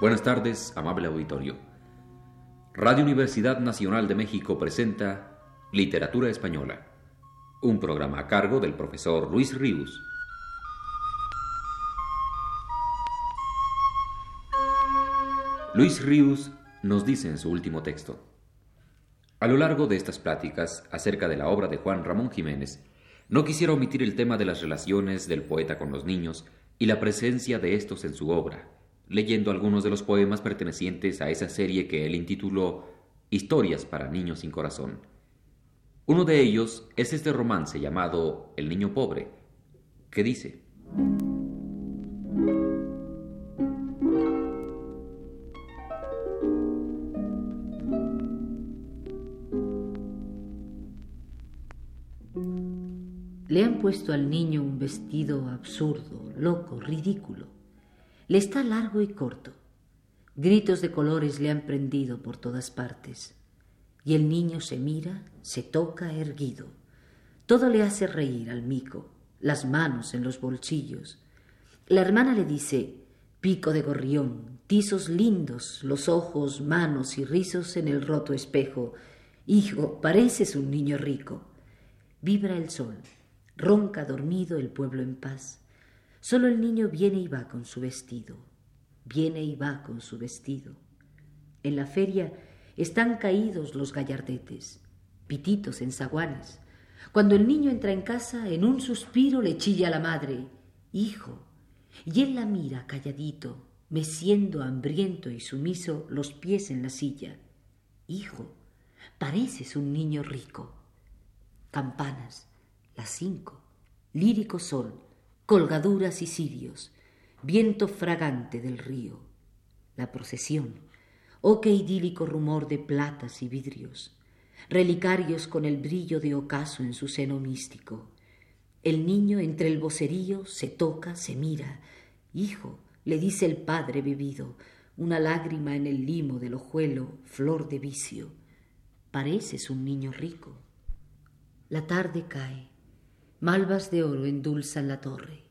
Buenas tardes, amable auditorio. Radio Universidad Nacional de México presenta Literatura Española, un programa a cargo del profesor Luis Ríos. Luis Ríos nos dice en su último texto, a lo largo de estas pláticas acerca de la obra de Juan Ramón Jiménez, no quisiera omitir el tema de las relaciones del poeta con los niños y la presencia de estos en su obra, leyendo algunos de los poemas pertenecientes a esa serie que él intituló Historias para niños sin corazón. Uno de ellos es este romance llamado El niño pobre, que dice, Le han puesto al niño un vestido absurdo, loco, ridículo le está largo y corto. Gritos de colores le han prendido por todas partes. Y el niño se mira, se toca erguido. Todo le hace reír al mico, las manos en los bolsillos. La hermana le dice, pico de gorrión, tizos lindos, los ojos, manos y rizos en el roto espejo. Hijo, pareces un niño rico. Vibra el sol, ronca dormido el pueblo en paz. Solo el niño viene y va con su vestido, viene y va con su vestido. En la feria están caídos los gallardetes, pititos en zaguanes. Cuando el niño entra en casa, en un suspiro le chilla a la madre, Hijo, y él la mira calladito, meciendo hambriento y sumiso los pies en la silla. Hijo, pareces un niño rico. Campanas, las cinco, lírico sol, colgaduras y cirios, viento fragante del río, la procesión, oh qué idílico rumor de platas y vidrios, relicarios con el brillo de ocaso en su seno místico. El niño entre el vocerío se toca, se mira. Hijo, le dice el padre bebido, una lágrima en el limo del ojuelo, flor de vicio. Pareces un niño rico. La tarde cae. Malvas de oro endulzan la torre,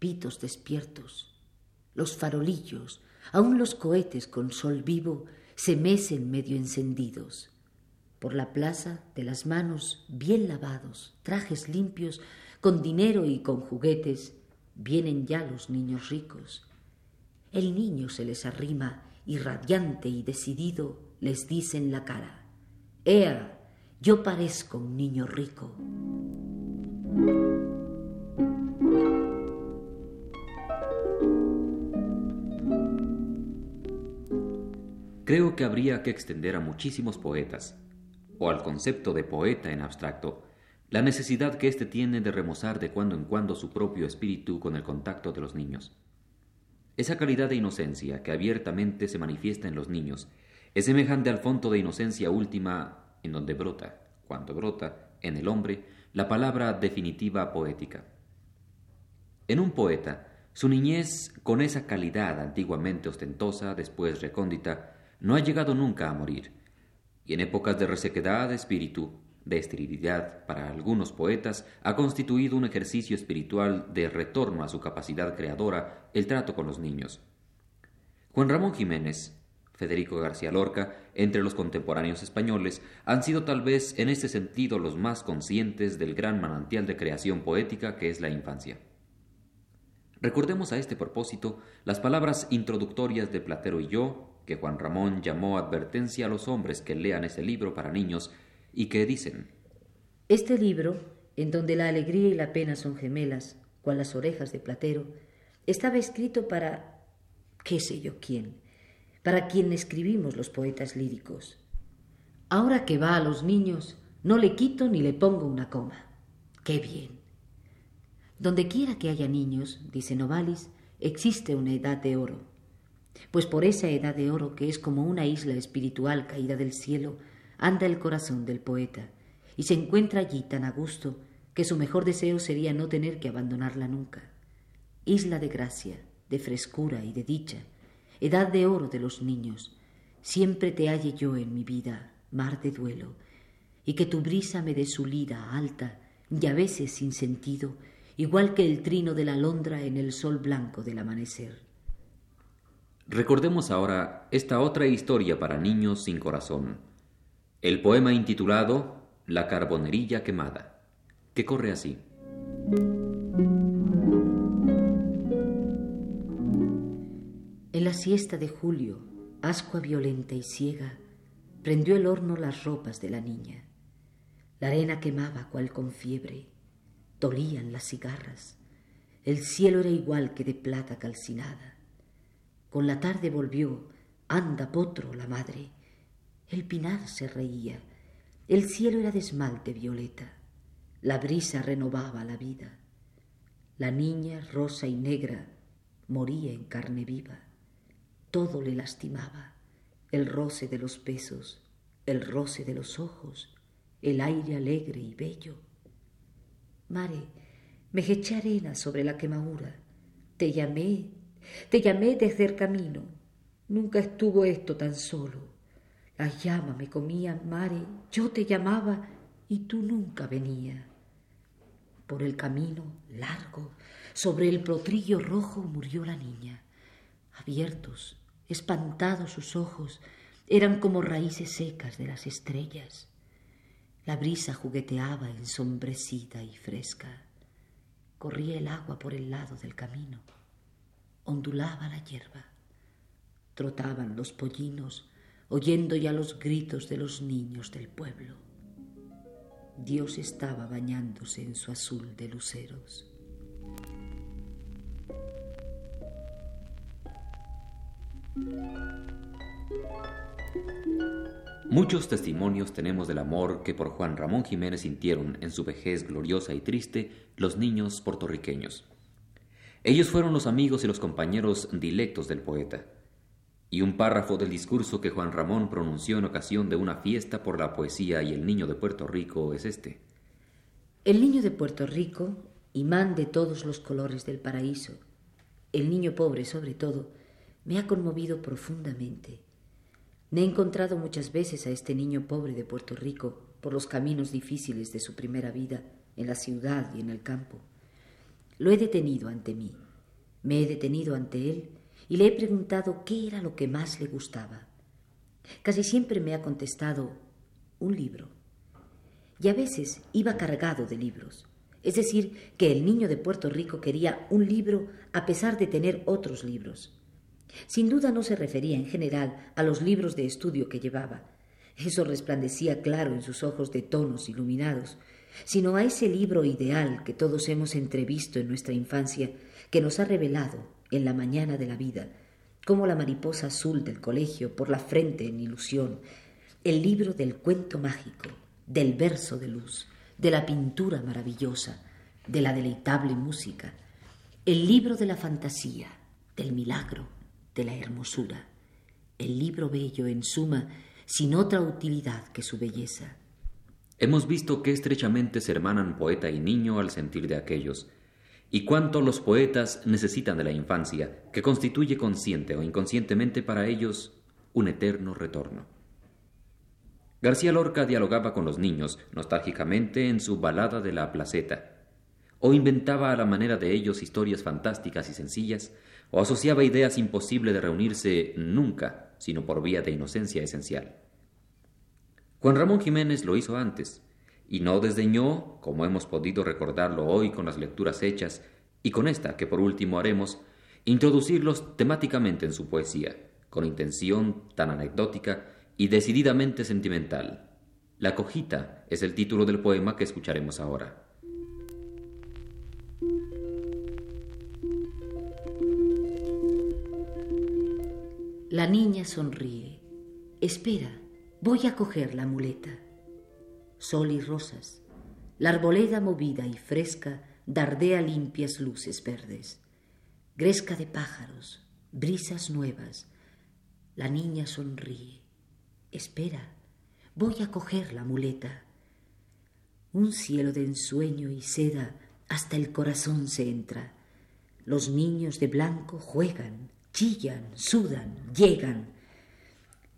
pitos despiertos. Los farolillos, aun los cohetes con sol vivo, se mecen medio encendidos. Por la plaza, de las manos bien lavados, trajes limpios, con dinero y con juguetes, vienen ya los niños ricos. El niño se les arrima y radiante y decidido les dice en la cara, Ea, yo parezco un niño rico. Creo que habría que extender a muchísimos poetas, o al concepto de poeta en abstracto, la necesidad que éste tiene de remozar de cuando en cuando su propio espíritu con el contacto de los niños. Esa calidad de inocencia que abiertamente se manifiesta en los niños es semejante al fondo de inocencia última en donde brota, cuando brota, en el hombre, la palabra definitiva poética. En un poeta, su niñez, con esa calidad antiguamente ostentosa, después recóndita, no ha llegado nunca a morir, y en épocas de resequedad de espíritu, de esterilidad para algunos poetas, ha constituido un ejercicio espiritual de retorno a su capacidad creadora el trato con los niños. Juan Ramón Jiménez, Federico García Lorca, entre los contemporáneos españoles, han sido tal vez en este sentido los más conscientes del gran manantial de creación poética que es la infancia. Recordemos a este propósito las palabras introductorias de Platero y yo, que Juan Ramón llamó advertencia a los hombres que lean ese libro para niños y que dicen Este libro, en donde la alegría y la pena son gemelas, cual las orejas de Platero, estaba escrito para qué sé yo quién, para quien escribimos los poetas líricos. Ahora que va a los niños, no le quito ni le pongo una coma. ¡Qué bien! Donde quiera que haya niños, dice Novalis, existe una edad de oro. Pues por esa edad de oro que es como una isla espiritual caída del cielo, anda el corazón del poeta, y se encuentra allí tan a gusto que su mejor deseo sería no tener que abandonarla nunca. Isla de gracia, de frescura y de dicha, edad de oro de los niños, siempre te halle yo en mi vida, mar de duelo, y que tu brisa me dé su lira alta y a veces sin sentido, igual que el trino de la alondra en el sol blanco del amanecer. Recordemos ahora esta otra historia para niños sin corazón, el poema intitulado La carbonerilla quemada, que corre así. Siesta de julio, ascua violenta y ciega, prendió el horno las ropas de la niña. La arena quemaba cual con fiebre, dolían las cigarras, el cielo era igual que de plata calcinada. Con la tarde volvió, anda potro la madre. El pinar se reía, el cielo era de esmalte violeta, la brisa renovaba la vida. La niña, rosa y negra, moría en carne viva. Todo le lastimaba, el roce de los besos, el roce de los ojos, el aire alegre y bello. Mare, me eché arena sobre la quemadura, te llamé te llamé desde el camino. Nunca estuvo esto tan solo. Las llamas me comían, mare. Yo te llamaba y tú nunca venías. Por el camino largo, sobre el potrillo rojo, murió la niña. Abiertos, espantados sus ojos, eran como raíces secas de las estrellas. La brisa jugueteaba ensombrecida y fresca. Corría el agua por el lado del camino ondulaba la hierba. Trotaban los pollinos, oyendo ya los gritos de los niños del pueblo. Dios estaba bañándose en su azul de luceros. Muchos testimonios tenemos del amor que por Juan Ramón Jiménez sintieron en su vejez gloriosa y triste los niños puertorriqueños. Ellos fueron los amigos y los compañeros dilectos del poeta. Y un párrafo del discurso que Juan Ramón pronunció en ocasión de una fiesta por la poesía y el niño de Puerto Rico es este. El niño de Puerto Rico, imán de todos los colores del paraíso, el niño pobre sobre todo, me ha conmovido profundamente. Me he encontrado muchas veces a este niño pobre de Puerto Rico por los caminos difíciles de su primera vida en la ciudad y en el campo. Lo he detenido ante mí, me he detenido ante él y le he preguntado qué era lo que más le gustaba. Casi siempre me ha contestado un libro. Y a veces iba cargado de libros. Es decir, que el niño de Puerto Rico quería un libro a pesar de tener otros libros. Sin duda no se refería en general a los libros de estudio que llevaba. Eso resplandecía claro en sus ojos de tonos iluminados, sino a ese libro ideal que todos hemos entrevisto en nuestra infancia, que nos ha revelado, en la mañana de la vida, como la mariposa azul del colegio por la frente en ilusión, el libro del cuento mágico, del verso de luz, de la pintura maravillosa, de la deleitable música, el libro de la fantasía, del milagro, de la hermosura, el libro bello en suma, sin otra utilidad que su belleza. Hemos visto qué estrechamente se hermanan poeta y niño al sentir de aquellos, y cuánto los poetas necesitan de la infancia, que constituye consciente o inconscientemente para ellos un eterno retorno. García Lorca dialogaba con los niños nostálgicamente en su balada de la placeta, o inventaba a la manera de ellos historias fantásticas y sencillas, o asociaba ideas imposibles de reunirse nunca, sino por vía de inocencia esencial. Juan Ramón Jiménez lo hizo antes, y no desdeñó, como hemos podido recordarlo hoy con las lecturas hechas, y con esta que por último haremos, introducirlos temáticamente en su poesía, con intención tan anecdótica y decididamente sentimental. La cojita es el título del poema que escucharemos ahora. La niña sonríe. Espera Voy a coger la muleta. Sol y rosas. La arboleda movida y fresca dardea limpias luces verdes. Gresca de pájaros, brisas nuevas. La niña sonríe. Espera, voy a coger la muleta. Un cielo de ensueño y seda hasta el corazón se entra. Los niños de blanco juegan, chillan, sudan, llegan.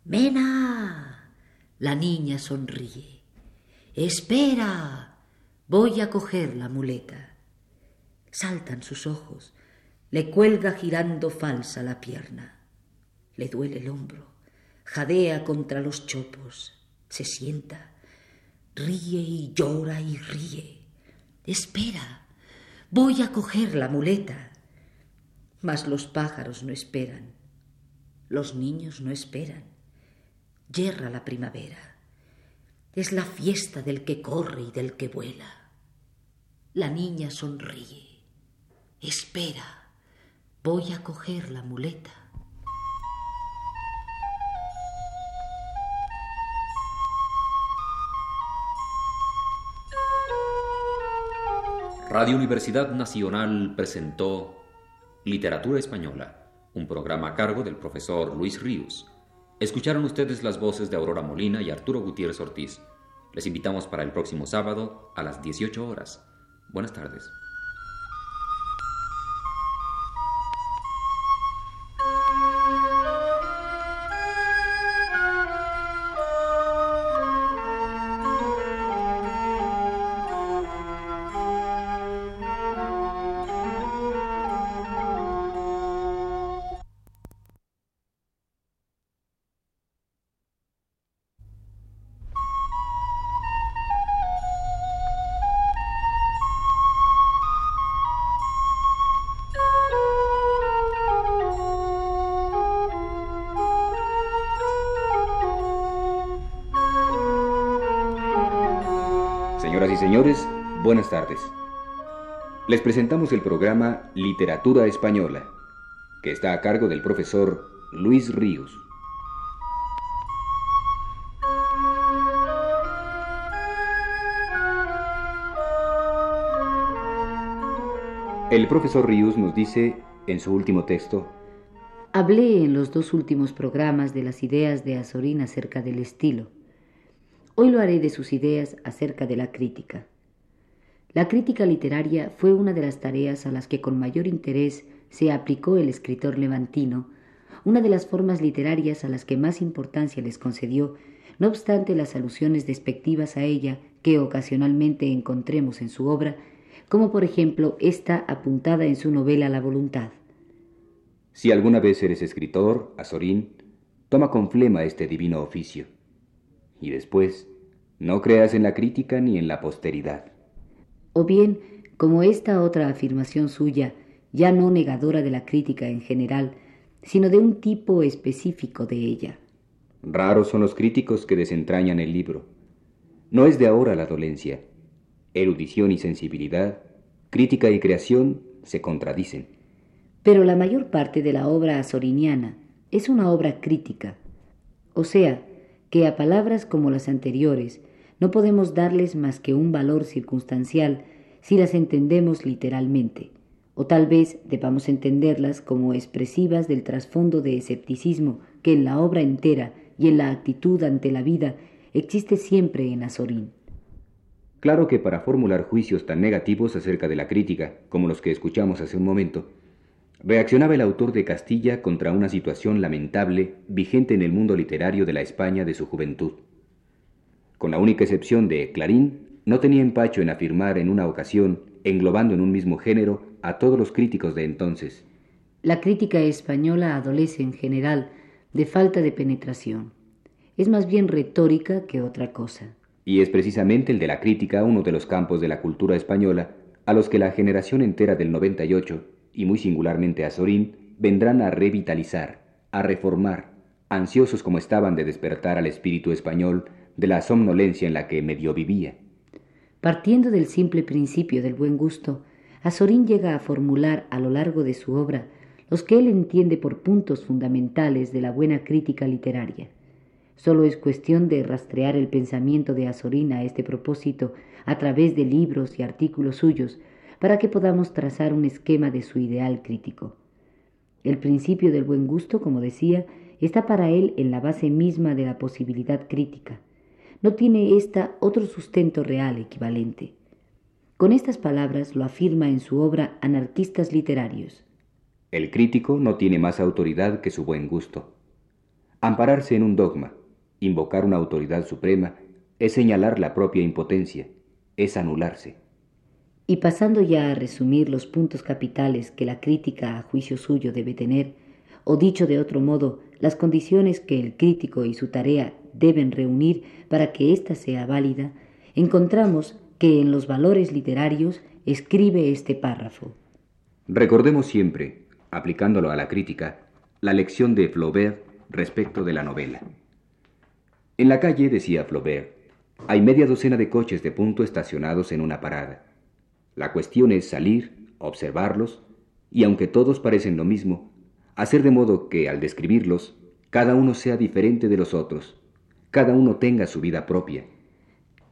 ¡Mena! La niña sonríe. Espera. Voy a coger la muleta. Saltan sus ojos. Le cuelga girando falsa la pierna. Le duele el hombro, jadea contra los chopos, se sienta, ríe y llora y ríe. Espera, voy a coger la muleta. Mas los pájaros no esperan, los niños no esperan. Yerra la primavera. Es la fiesta del que corre y del que vuela. La niña sonríe. Espera, voy a coger la muleta. Radio Universidad Nacional presentó Literatura Española, un programa a cargo del profesor Luis Ríos. Escucharon ustedes las voces de Aurora Molina y Arturo Gutiérrez Ortiz. Les invitamos para el próximo sábado a las 18 horas. Buenas tardes. Buenas tardes. Les presentamos el programa Literatura Española, que está a cargo del profesor Luis Ríos. El profesor Ríos nos dice en su último texto, Hablé en los dos últimos programas de las ideas de Azorín acerca del estilo. Hoy lo haré de sus ideas acerca de la crítica. La crítica literaria fue una de las tareas a las que con mayor interés se aplicó el escritor levantino, una de las formas literarias a las que más importancia les concedió, no obstante las alusiones despectivas a ella que ocasionalmente encontremos en su obra, como por ejemplo esta apuntada en su novela La voluntad. Si alguna vez eres escritor, Azorín, toma con flema este divino oficio. Y después, no creas en la crítica ni en la posteridad. O bien, como esta otra afirmación suya, ya no negadora de la crítica en general, sino de un tipo específico de ella. Raros son los críticos que desentrañan el libro. No es de ahora la dolencia. Erudición y sensibilidad, crítica y creación se contradicen. Pero la mayor parte de la obra azoriniana es una obra crítica, o sea, que a palabras como las anteriores no podemos darles más que un valor circunstancial si las entendemos literalmente, o tal vez debamos entenderlas como expresivas del trasfondo de escepticismo que en la obra entera y en la actitud ante la vida existe siempre en Azorín. Claro que para formular juicios tan negativos acerca de la crítica como los que escuchamos hace un momento, reaccionaba el autor de Castilla contra una situación lamentable vigente en el mundo literario de la España de su juventud. Con la única excepción de Clarín, no tenía empacho en afirmar en una ocasión, englobando en un mismo género, a todos los críticos de entonces. La crítica española adolece en general de falta de penetración. Es más bien retórica que otra cosa. Y es precisamente el de la crítica uno de los campos de la cultura española a los que la generación entera del 98, y muy singularmente a Sorín, vendrán a revitalizar, a reformar, ansiosos como estaban de despertar al espíritu español de la somnolencia en la que medio vivía. Partiendo del simple principio del buen gusto, Azorín llega a formular a lo largo de su obra los que él entiende por puntos fundamentales de la buena crítica literaria. Solo es cuestión de rastrear el pensamiento de Azorín a este propósito a través de libros y artículos suyos para que podamos trazar un esquema de su ideal crítico. El principio del buen gusto, como decía, está para él en la base misma de la posibilidad crítica. No tiene ésta otro sustento real equivalente. Con estas palabras lo afirma en su obra Anarquistas Literarios. El crítico no tiene más autoridad que su buen gusto. Ampararse en un dogma, Invocar una autoridad suprema es señalar la propia impotencia, es anularse. Y pasando ya a resumir los puntos capitales que la crítica a juicio suyo debe tener, o dicho de otro modo, las condiciones que el crítico y su tarea deben reunir para que ésta sea válida, encontramos que en los valores literarios escribe este párrafo. Recordemos siempre, aplicándolo a la crítica, la lección de Flaubert respecto de la novela. En la calle, decía Flaubert, hay media docena de coches de punto estacionados en una parada. La cuestión es salir, observarlos, y aunque todos parecen lo mismo, hacer de modo que, al describirlos, cada uno sea diferente de los otros, cada uno tenga su vida propia.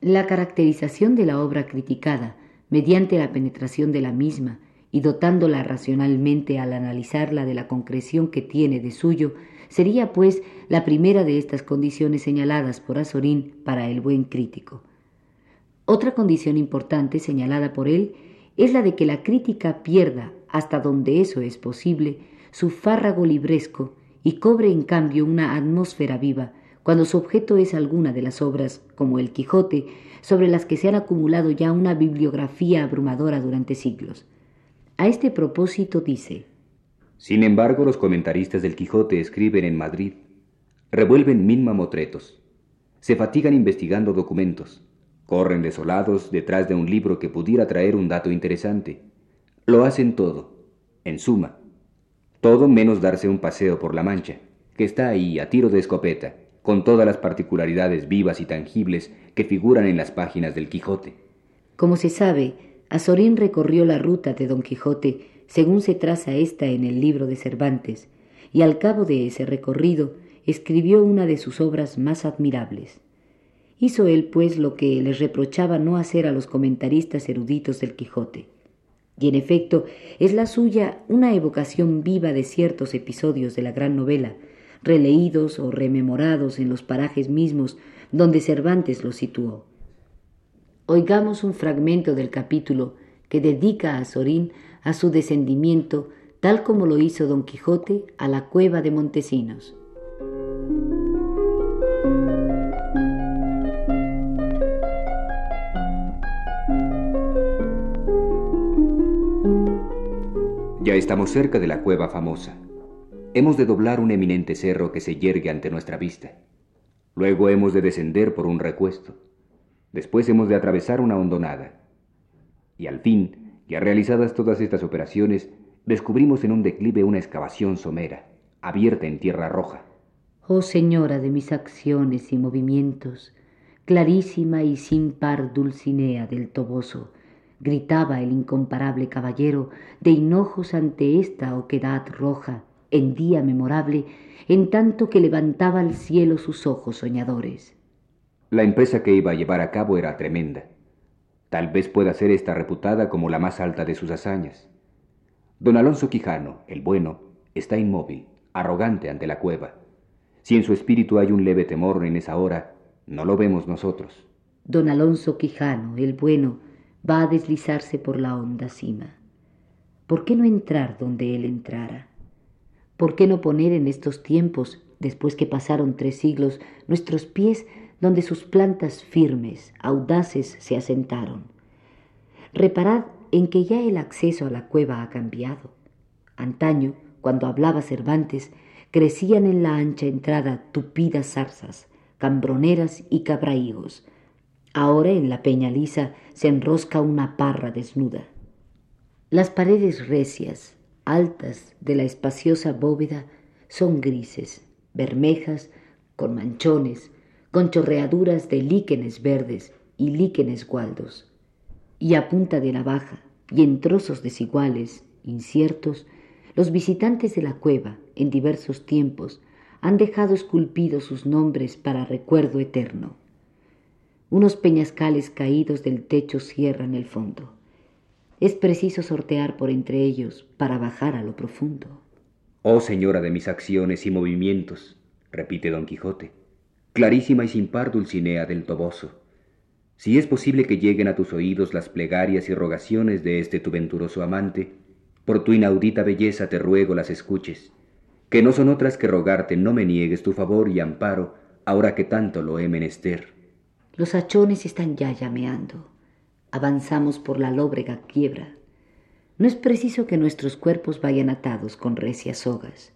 La caracterización de la obra criticada, mediante la penetración de la misma y dotándola racionalmente al analizarla de la concreción que tiene de suyo, sería pues la primera de estas condiciones señaladas por Azorín para el buen crítico. Otra condición importante señalada por él es la de que la crítica pierda, hasta donde eso es posible, su fárrago libresco y cobre en cambio una atmósfera viva, cuando su objeto es alguna de las obras, como el Quijote, sobre las que se han acumulado ya una bibliografía abrumadora durante siglos. A este propósito dice Sin embargo, los comentaristas del Quijote escriben en Madrid, revuelven mil mamotretos, se fatigan investigando documentos, corren desolados detrás de un libro que pudiera traer un dato interesante. Lo hacen todo, en suma, todo menos darse un paseo por la Mancha, que está ahí a tiro de escopeta, con todas las particularidades vivas y tangibles que figuran en las páginas del Quijote. Como se sabe, Azorín recorrió la ruta de Don Quijote según se traza esta en el libro de Cervantes, y al cabo de ese recorrido escribió una de sus obras más admirables. Hizo él, pues, lo que les reprochaba no hacer a los comentaristas eruditos del Quijote. Y en efecto, es la suya una evocación viva de ciertos episodios de la gran novela, releídos o rememorados en los parajes mismos donde Cervantes los situó. Oigamos un fragmento del capítulo que dedica a Sorín a su descendimiento, tal como lo hizo Don Quijote a la cueva de Montesinos. Ya estamos cerca de la cueva famosa. Hemos de doblar un eminente cerro que se yergue ante nuestra vista. Luego hemos de descender por un recuesto. Después hemos de atravesar una hondonada. Y al fin, ya realizadas todas estas operaciones, descubrimos en un declive una excavación somera, abierta en tierra roja. Oh Señora de mis acciones y movimientos, clarísima y sin par Dulcinea del Toboso, gritaba el incomparable caballero de hinojos ante esta oquedad roja en día memorable, en tanto que levantaba al cielo sus ojos soñadores. La empresa que iba a llevar a cabo era tremenda. Tal vez pueda ser esta reputada como la más alta de sus hazañas. Don Alonso Quijano, el bueno, está inmóvil, arrogante ante la cueva. Si en su espíritu hay un leve temor en esa hora, no lo vemos nosotros. Don Alonso Quijano, el bueno, va a deslizarse por la honda cima. ¿Por qué no entrar donde él entrara? ¿Por qué no poner en estos tiempos, después que pasaron tres siglos, nuestros pies donde sus plantas firmes, audaces se asentaron? Reparad en que ya el acceso a la cueva ha cambiado. Antaño, cuando hablaba Cervantes, crecían en la ancha entrada tupidas zarzas, cambroneras y cabraigos, Ahora en la peña lisa se enrosca una parra desnuda. Las paredes recias, altas de la espaciosa bóveda son grises, bermejas, con manchones, con chorreaduras de líquenes verdes y líquenes gualdos. Y a punta de navaja y en trozos desiguales, inciertos, los visitantes de la cueva, en diversos tiempos, han dejado esculpidos sus nombres para recuerdo eterno. Unos peñascales caídos del techo cierran el fondo. Es preciso sortear por entre ellos para bajar a lo profundo. Oh señora de mis acciones y movimientos, repite don Quijote, clarísima y sin par Dulcinea del Toboso, si es posible que lleguen a tus oídos las plegarias y rogaciones de este tu venturoso amante, por tu inaudita belleza te ruego las escuches, que no son otras que rogarte no me niegues tu favor y amparo ahora que tanto lo he menester. Los hachones están ya llameando. Avanzamos por la lóbrega quiebra. No es preciso que nuestros cuerpos vayan atados con recias sogas.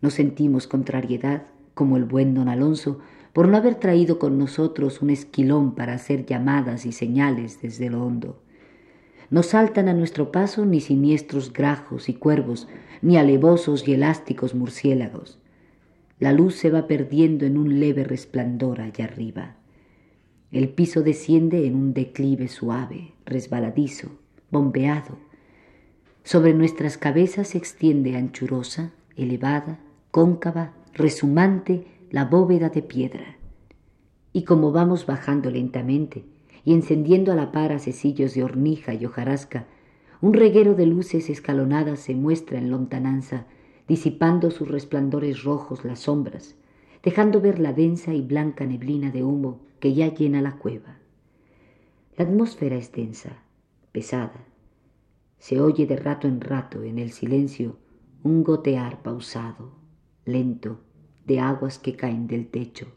No sentimos contrariedad, como el buen don Alonso, por no haber traído con nosotros un esquilón para hacer llamadas y señales desde lo hondo. No saltan a nuestro paso ni siniestros grajos y cuervos, ni alevosos y elásticos murciélagos. La luz se va perdiendo en un leve resplandor allá arriba. El piso desciende en un declive suave, resbaladizo, bombeado. Sobre nuestras cabezas se extiende anchurosa, elevada, cóncava, resumante la bóveda de piedra. Y como vamos bajando lentamente y encendiendo a la par acecillos de hornija y hojarasca, un reguero de luces escalonadas se muestra en lontananza, disipando sus resplandores rojos las sombras, dejando ver la densa y blanca neblina de humo que ya llena la cueva. La atmósfera es densa, pesada. Se oye de rato en rato en el silencio un gotear pausado, lento, de aguas que caen del techo.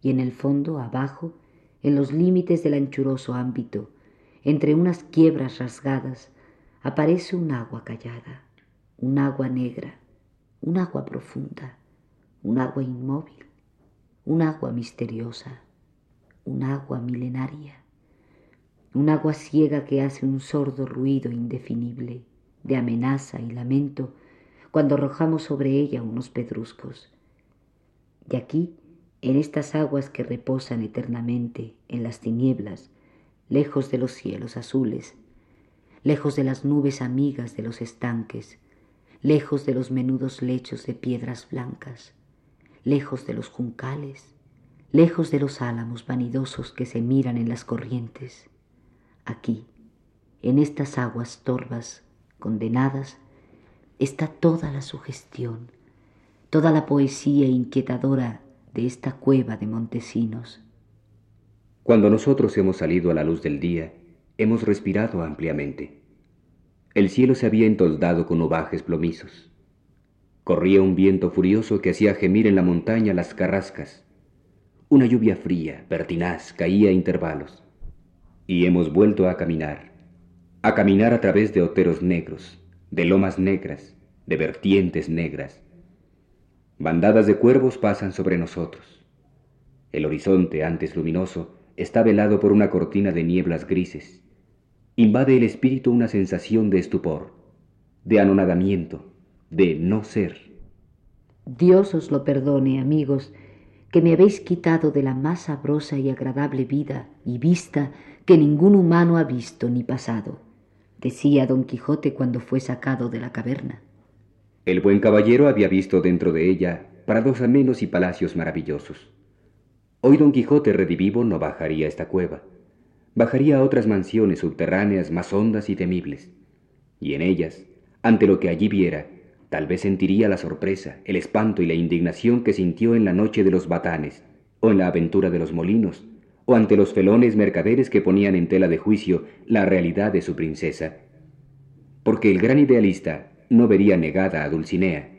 Y en el fondo, abajo, en los límites del anchuroso ámbito, entre unas quiebras rasgadas, aparece un agua callada, un agua negra, un agua profunda, un agua inmóvil, un agua misteriosa, un agua milenaria, un agua ciega que hace un sordo ruido indefinible de amenaza y lamento cuando arrojamos sobre ella unos pedruscos. Y aquí, en estas aguas que reposan eternamente en las tinieblas, lejos de los cielos azules, lejos de las nubes amigas de los estanques, lejos de los menudos lechos de piedras blancas, lejos de los juncales, lejos de los álamos vanidosos que se miran en las corrientes. Aquí, en estas aguas torvas, condenadas, está toda la sugestión, toda la poesía inquietadora de esta cueva de Montesinos. Cuando nosotros hemos salido a la luz del día, hemos respirado ampliamente. El cielo se había entoldado con ovajes plomizos. Corría un viento furioso que hacía gemir en la montaña las carrascas. Una lluvia fría, pertinaz, caía a intervalos. Y hemos vuelto a caminar, a caminar a través de oteros negros, de lomas negras, de vertientes negras. Bandadas de cuervos pasan sobre nosotros. El horizonte, antes luminoso, está velado por una cortina de nieblas grises. Invade el espíritu una sensación de estupor, de anonadamiento, de no ser. Dios os lo perdone, amigos, que me habéis quitado de la más sabrosa y agradable vida y vista que ningún humano ha visto ni pasado, decía don Quijote cuando fue sacado de la caverna. El buen caballero había visto dentro de ella prados amenos y palacios maravillosos. Hoy don Quijote redivivo no bajaría a esta cueva, bajaría a otras mansiones subterráneas más hondas y temibles, y en ellas, ante lo que allí viera, tal vez sentiría la sorpresa, el espanto y la indignación que sintió en la noche de los batanes, o en la aventura de los molinos, o ante los felones mercaderes que ponían en tela de juicio la realidad de su princesa. Porque el gran idealista no vería negada a Dulcinea,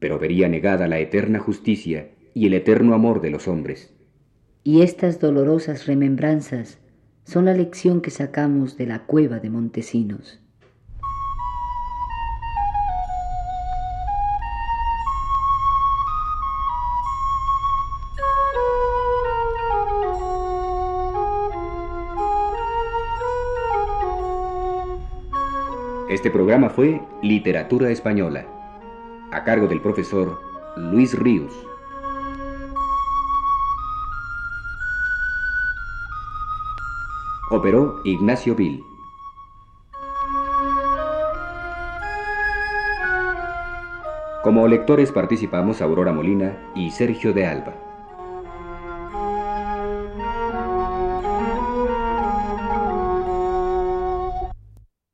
pero vería negada la eterna justicia y el eterno amor de los hombres. Y estas dolorosas remembranzas son la lección que sacamos de la cueva de Montesinos. Este programa fue Literatura Española, a cargo del profesor Luis Ríos. Operó Ignacio Vil. Como lectores participamos Aurora Molina y Sergio de Alba.